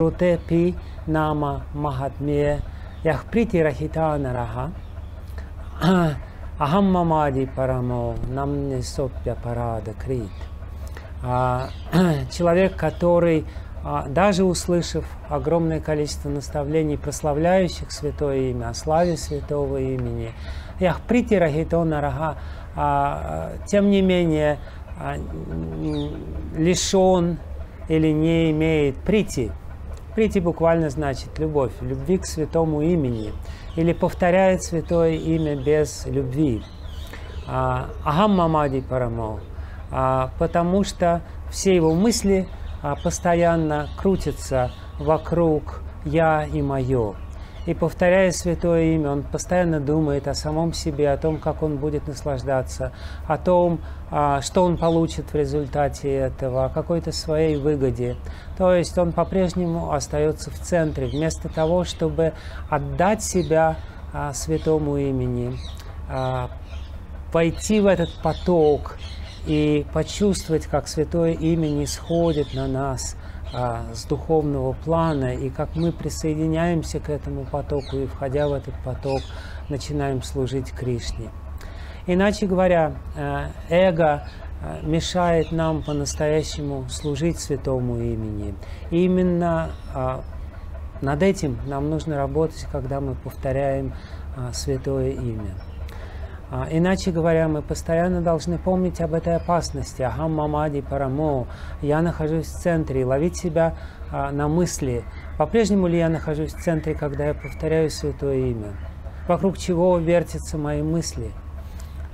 Руте пи нама махатме яхприти рахитана раха ахам мамади парамо намне сопья парада крит. А, человек, который а, даже услышав огромное количество наставлений, прославляющих святое имя, о славе святого имени, яхприти рахитона раха, а, тем не менее лишен или не имеет прити, Прийти буквально значит любовь, любви к святому имени. Или повторяет святое имя без любви. А, Ахам Мамади Парамо. А, потому что все его мысли а, постоянно крутятся вокруг «я» и «моё». И повторяя святое имя, он постоянно думает о самом себе, о том, как он будет наслаждаться, о том, а, что он получит в результате этого, о какой-то своей выгоде. То есть он по-прежнему остается в центре, вместо того, чтобы отдать себя а, святому имени, а, войти в этот поток и почувствовать, как святое имя не сходит на нас – а, с духовного плана, и как мы присоединяемся к этому потоку, и входя в этот поток, начинаем служить Кришне. Иначе говоря, э, эго э, мешает нам по-настоящему служить святому имени. И именно а, над этим нам нужно работать, когда мы повторяем а, святое имя. А, иначе говоря, мы постоянно должны помнить об этой опасности. Ахам мамади парамо. Я нахожусь в центре. Ловить себя а, на мысли. По-прежнему ли я нахожусь в центре, когда я повторяю Святое Имя? Вокруг чего вертятся мои мысли?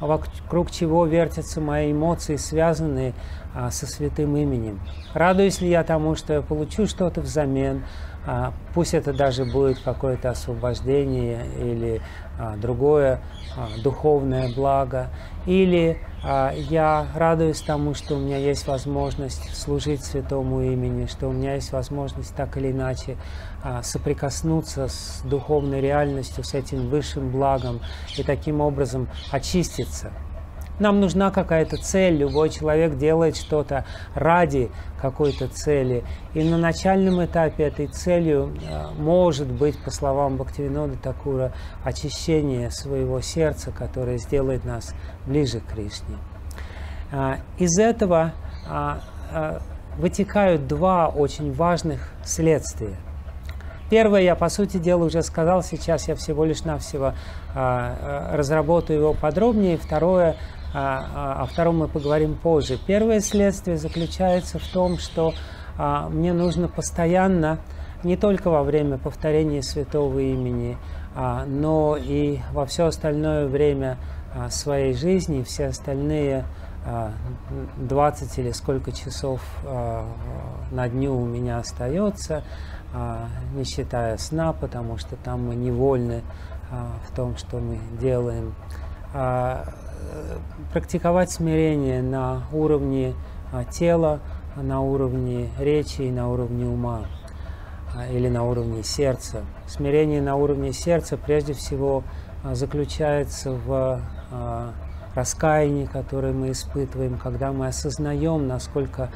Вокруг чего вертятся мои эмоции, связанные а, со святым именем? Радуюсь ли я тому, что я получу что-то взамен? А, пусть это даже будет какое-то освобождение или а, другое а, духовное благо, или я радуюсь тому, что у меня есть возможность служить святому имени, что у меня есть возможность так или иначе соприкоснуться с духовной реальностью, с этим высшим благом и таким образом очиститься – нам нужна какая-то цель, любой человек делает что-то ради какой-то цели. И на начальном этапе этой целью э, может быть, по словам Бхактивинода Такура, очищение своего сердца, которое сделает нас ближе к Кришне. А, из этого а, а, вытекают два очень важных следствия. Первое я, по сути дела, уже сказал, сейчас я всего лишь навсего разработаю его подробнее. Второе о втором мы поговорим позже. Первое следствие заключается в том, что а, мне нужно постоянно, не только во время повторения святого имени, а, но и во все остальное время своей жизни, все остальные 20 или сколько часов на дню у меня остается, не считая сна, потому что там мы невольны в том, что мы делаем практиковать смирение на уровне а, тела, на уровне речи и на уровне ума а, или на уровне сердца. Смирение на уровне сердца прежде всего а, заключается в раскаянии, которое мы испытываем, когда мы осознаем, насколько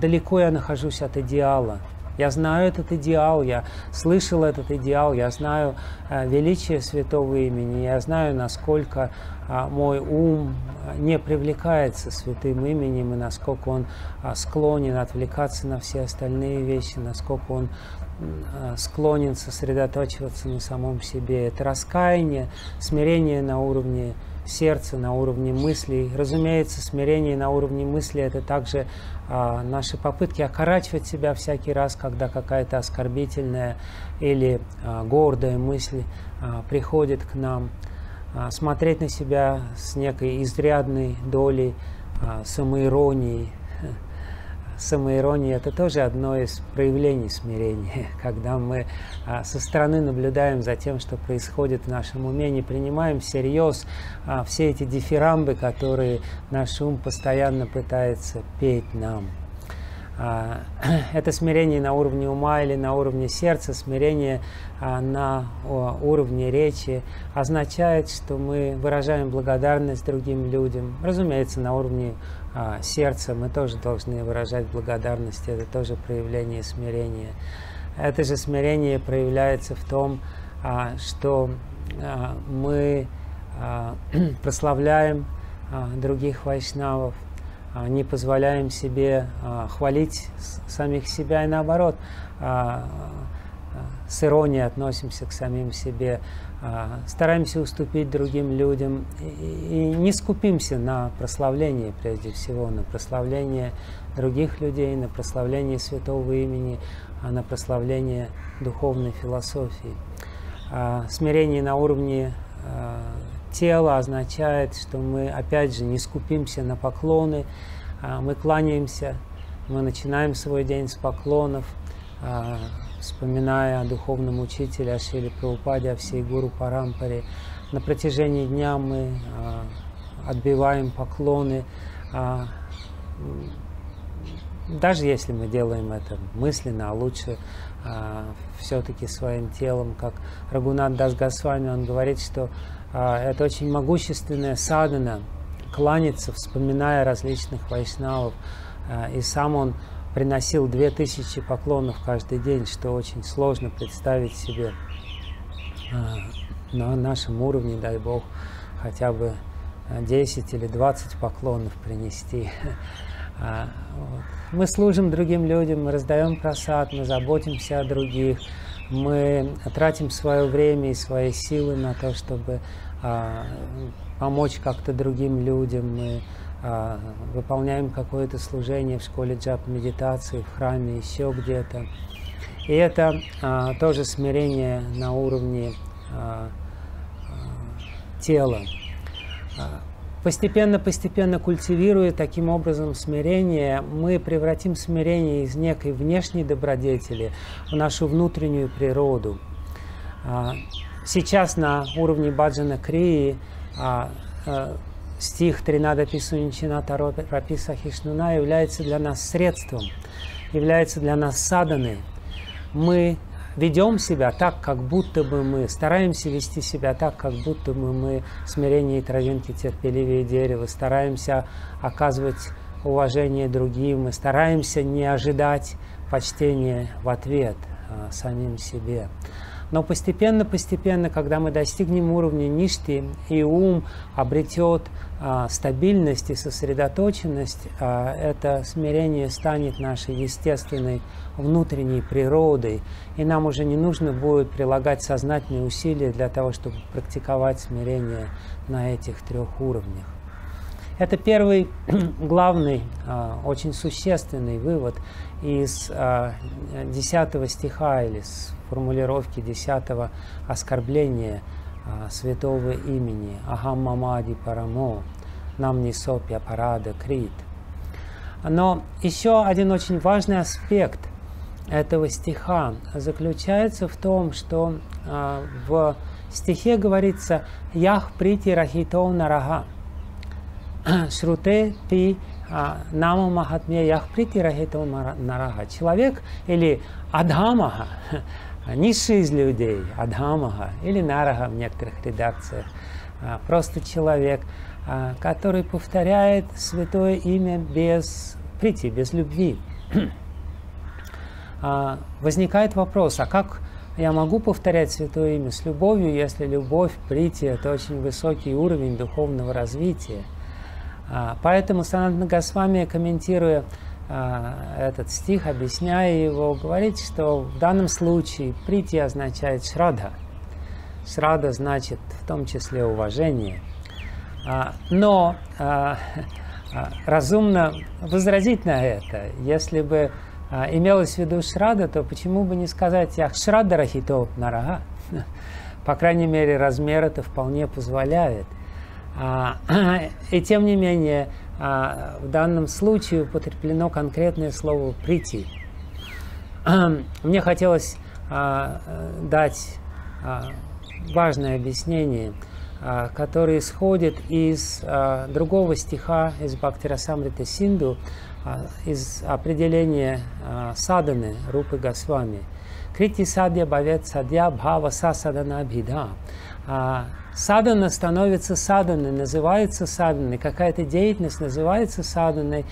далеко я нахожусь от идеала, я знаю этот идеал, я слышал этот идеал, я знаю э, величие святого имени, я знаю, насколько э, мой ум не привлекается святым именем, и насколько он э, склонен отвлекаться на все остальные вещи, насколько он э, склонен сосредоточиваться на самом себе. Это раскаяние, смирение на уровне сердца, на уровне мыслей. Разумеется, смирение на уровне мысли – это также а, наши попытки окорачивать себя всякий раз, когда какая-то оскорбительная или а, гордая мысль а, приходит к нам. А, смотреть на себя с некой изрядной долей а, самоиронии, самоирония – это тоже одно из проявлений смирения, когда мы а, со стороны наблюдаем за тем, что происходит в нашем уме, не принимаем всерьез а, все эти дифирамбы, которые наш ум постоянно пытается петь нам. А, это смирение на уровне ума или на уровне сердца, смирение на уровне речи означает, что мы выражаем благодарность другим людям, разумеется, на уровне а, сердца, мы тоже должны выражать благодарность, это тоже проявление смирения. Это же смирение проявляется в том, а, что а, мы а, прославляем а, других вайшнавов, а, не позволяем себе а, хвалить самих себя и наоборот, а, а, с иронией относимся к самим себе, а, стараемся уступить другим людям и не скупимся на прославление прежде всего, на прославление других людей, на прославление святого имени, а на прославление духовной философии. А, смирение на уровне тела означает, что мы опять же не скупимся на поклоны, мы кланяемся, мы начинаем свой день с поклонов, вспоминая о духовном учителе Ашиле Прабхупаде, о всей Гуру Парампаре. На протяжении дня мы а, отбиваем поклоны, а, даже если мы делаем это мысленно, а лучше а, все-таки своим телом, как Рагунат Дас он говорит, что а, это очень могущественная садана, кланяться, вспоминая различных вайшнавов, а, и сам он приносил 2000 поклонов каждый день, что очень сложно представить себе а, на нашем уровне, дай Бог, хотя бы 10 или 20 поклонов принести. А, мы служим другим людям, мы раздаем просад, мы заботимся о других, мы тратим свое время и свои силы на то, чтобы а, помочь как-то другим людям, мы а, выполняем какое-то служение в школе джап медитации, в храме, еще где-то. И это а, тоже смирение на уровне а, а, тела. Постепенно-постепенно культивируя таким образом смирение, мы превратим смирение из некой внешней добродетели в нашу внутреннюю природу. Сейчас на уровне баджана крии стих Тринада Писуничина Раписа Хишнуна является для нас средством, является для нас саданой. Мы ведем себя так, как будто бы мы, стараемся вести себя так, как будто бы мы смирение травинки терпеливее дерева, стараемся оказывать уважение другим, мы стараемся не ожидать почтения в ответ а, самим себе. Но постепенно-постепенно, когда мы достигнем уровня ништи, и ум обретет а, стабильность и сосредоточенность, а, это смирение станет нашей естественной внутренней природой, и нам уже не нужно будет прилагать сознательные усилия для того, чтобы практиковать смирение на этих трех уровнях. Это первый главный, а, очень существенный вывод из а, десятого стиха или с формулировки десятого оскорбления а, святого имени Ахам Мамади Парамо, нам не сопья парада крит. Но еще один очень важный аспект этого стиха заключается в том, что а, в стихе говорится «Ях прити рахито нарага». Шруте пи нама махатмия ях прити рахито нарага. Человек или адхамаха, низший из людей, Адхамага или Нарага в некоторых редакциях, а, просто человек, а, который повторяет святое имя без прийти, без любви. А, возникает вопрос, а как я могу повторять святое имя с любовью, если любовь, прийти – это очень высокий уровень духовного развития? Поэтому Санатна Госвами, комментируя а, этот стих, объясняя его, говорит, что в данном случае прийти означает шрада. Шрада значит в том числе уважение. А, но а, разумно возразить на это. Если бы имелось в виду шрада, то почему бы не сказать «Ях шрада рахито нарага»? По крайней мере, размер это вполне позволяет. И тем не менее, а, в данном случае употреблено конкретное слово «прийти». Мне хотелось а, дать а, важное объяснение, которое исходит из другого стиха из Бхактирасамрита Синду, из определения саданы Рупы Госвами. Крити садья бавет садья бхава сасадана бхида. Садана становится саданой, называется саданой, какая-то деятельность называется саданой,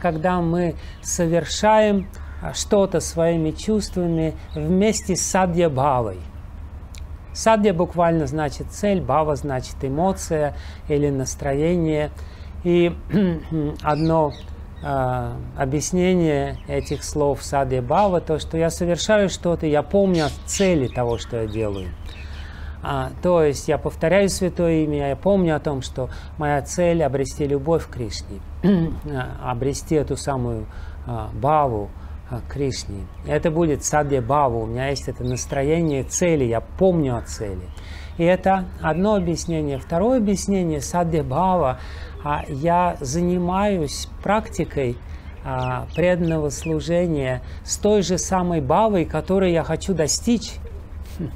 когда мы совершаем что-то своими чувствами вместе с садья бхавой. Садья буквально значит цель, бхава значит эмоция или настроение. И одно объяснение этих слов садья бхава, то, что я совершаю что-то, я помню о цели того, что я делаю. А, то есть я повторяю святое имя, я помню о том, что моя цель обрести любовь к Кришне, обрести эту самую а, баву а, Кришне. Это будет садья бава, у меня есть это настроение цели, я помню о цели. И это одно объяснение. Второе объяснение садья бава, а, я занимаюсь практикой а, преданного служения с той же самой бавой, которой я хочу достичь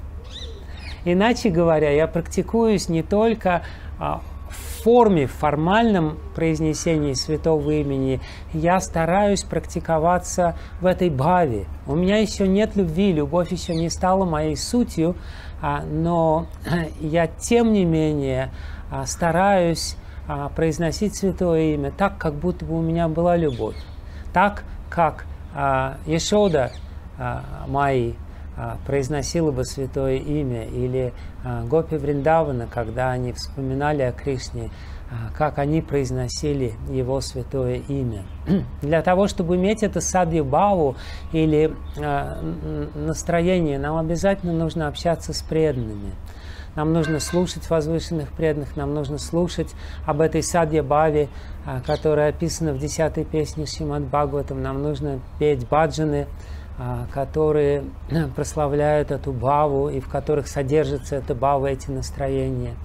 Иначе говоря, я практикуюсь не только а, в форме, в формальном произнесении святого имени, я стараюсь практиковаться в этой баве. У меня еще нет любви, любовь еще не стала моей сутью, а, но я тем не менее а, стараюсь произносить святое имя так, как будто бы у меня была любовь. Так, как Ешода мои а, произносила бы святое имя, или а, Гопи Вриндавана, когда они вспоминали о Кришне, а, как они произносили его святое имя. Для того, чтобы иметь это садью баву или настроение, нам обязательно нужно общаться с преданными. Нам нужно слушать возвышенных преданных, нам нужно слушать об этой садья баве, которая описана в десятой песне Шимад Бхагаватам. Нам нужно петь баджаны, а, которые прославляют эту баву и в которых содержится эта бава, эти настроения.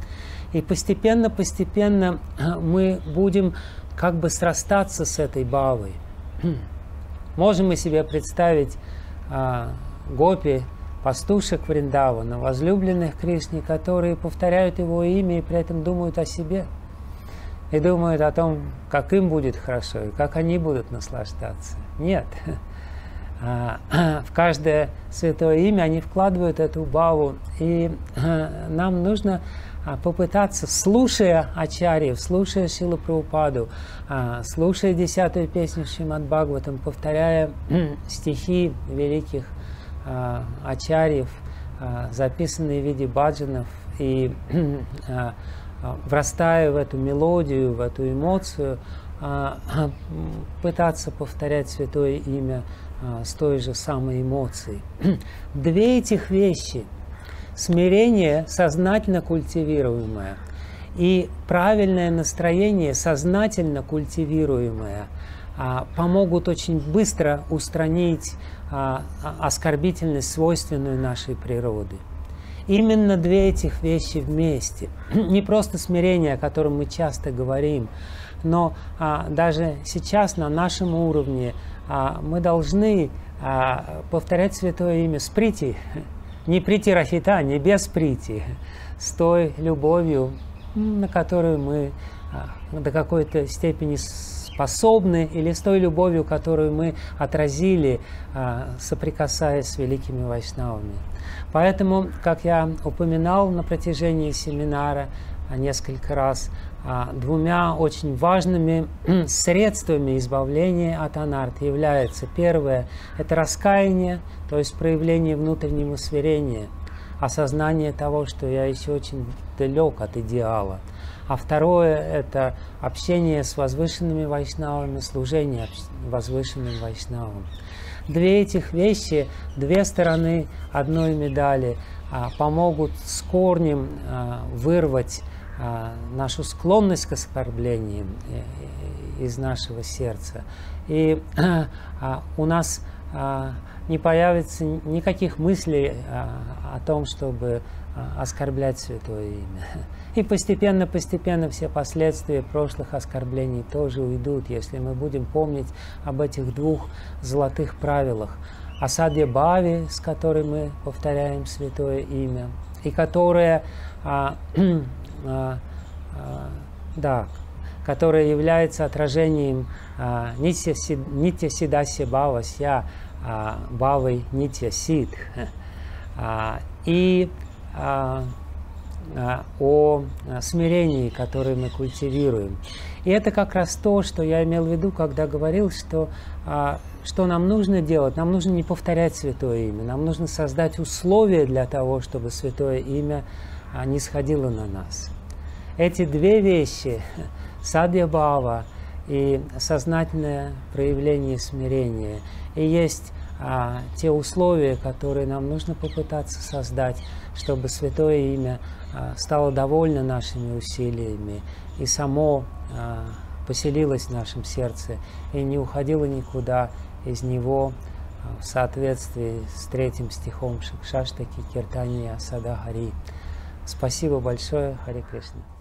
И постепенно-постепенно мы будем как бы срастаться с этой бавой. Можем мы себе представить а, гопи, пастушек Вриндавана, возлюбленных Кришне, которые повторяют его имя и при этом думают о себе и думают о том, как им будет хорошо и как они будут наслаждаться. Нет. А, в каждое святое имя они вкладывают эту баву. И а, нам нужно а, попытаться, слушая Ачарьев, слушая Силу Прабхупаду, слушая десятую песню Шримад Бхагаватам, повторяя стихи великих Ачарьев, записанные в виде баджанов, и врастая в эту мелодию, в эту эмоцию, пытаться повторять святое имя с той же самой эмоцией. Две этих вещи, смирение сознательно культивируемое и правильное настроение сознательно культивируемое, помогут очень быстро устранить а, оскорбительность, свойственную нашей природы. Именно две этих вещи вместе. Не просто смирение, о котором мы часто говорим, но а, даже сейчас на нашем уровне а, мы должны а, повторять Святое Имя с прити, не прити Рафита, не без прити, с той любовью, на которую мы а, до какой-то степени способны, или с той любовью, которую мы отразили, соприкасаясь с великими вайшнавами. Поэтому, как я упоминал на протяжении семинара несколько раз, а, двумя очень важными средствами избавления от анарты является первое – это раскаяние, то есть проявление внутреннего смирения, осознание того, что я еще очень далек от идеала. А второе – это общение с возвышенными вайшнавами, служение возвышенным вайшнавам. Две этих вещи, две стороны одной медали, а, помогут с корнем а, вырвать а, нашу склонность к оскорблениям э, из нашего сердца. И у нас не появится никаких мыслей о том, чтобы оскорблять Святое Имя. И постепенно-постепенно все последствия прошлых оскорблений тоже уйдут, если мы будем помнить об этих двух золотых правилах. О саде Бави, с которой мы повторяем Святое Имя, и которое а, а, да, которое является отражением а, Нитя Сидаси Бава Ся, а, Бавой Нитя Сид. А, и о смирении, которое мы культивируем. И это как раз то, что я имел в виду, когда говорил, что, что нам нужно делать. Нам нужно не повторять Святое Имя, нам нужно создать условия для того, чтобы Святое Имя не сходило на нас. Эти две вещи, садья бава и сознательное проявление смирения, и есть а, те условия, которые нам нужно попытаться создать, чтобы Святое Имя а, стало довольно нашими усилиями и само а, поселилось в нашем сердце и не уходило никуда из него а, в соответствии с третьим стихом Шикшаштаки Киртания Сада Хари. Спасибо большое, Хари Кришна.